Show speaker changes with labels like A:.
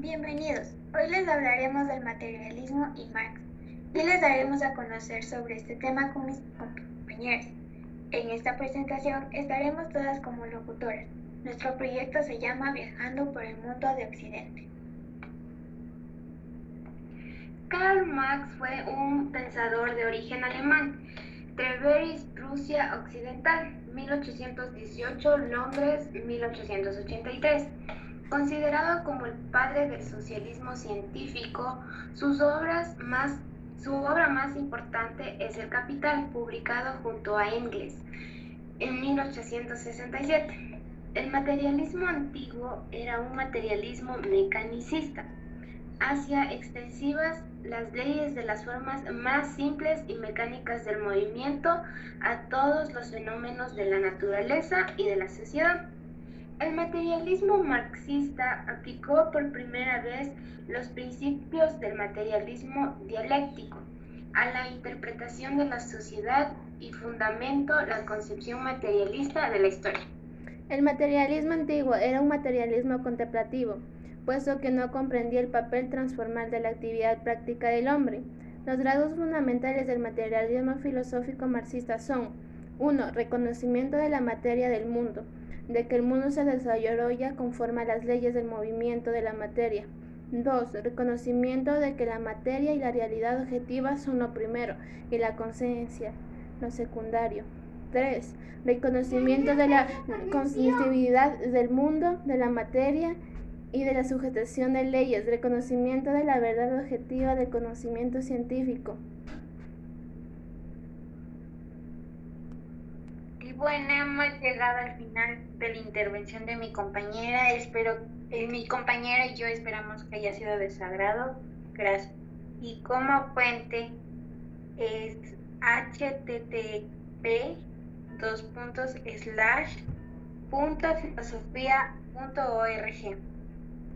A: Bienvenidos. Hoy les hablaremos del materialismo y Marx y les daremos a conocer sobre este tema con mis compañeros. En esta presentación estaremos todas como locutoras. Nuestro proyecto se llama Viajando por el Mundo de Occidente.
B: Karl Marx fue un pensador de origen alemán. Treveris, Rusia Occidental, 1818, Londres, 1883. Considerado como el padre del socialismo científico, su obra más importante es El Capital, publicado junto a Engels en 1867. El materialismo antiguo era un materialismo mecanicista, hacia extensivas las leyes de las formas más simples y mecánicas del movimiento a todos los fenómenos de la naturaleza y de la sociedad. El materialismo marxista aplicó por primera vez los principios del materialismo dialéctico a la interpretación de la sociedad y fundamentó la concepción materialista de la historia.
C: El materialismo antiguo era un materialismo contemplativo, puesto que no comprendía el papel transformal de la actividad práctica del hombre. Los rasgos fundamentales del materialismo filosófico marxista son 1. Reconocimiento de la materia del mundo de que el mundo se desarrolla conforme a las leyes del movimiento de la materia. 2. Reconocimiento de que la materia y la realidad objetiva son lo primero y la conciencia lo secundario. 3. Reconocimiento de la constitutividad del mundo, de la materia y de la sujetación de leyes. Reconocimiento de la verdad objetiva del conocimiento científico.
D: Bueno, hemos llegado al final de la intervención de mi compañera. Espero, eh, mi compañera y yo esperamos que haya sido de su agrado. Gracias. Y como fuente es http dos puntos slash punto filosofía.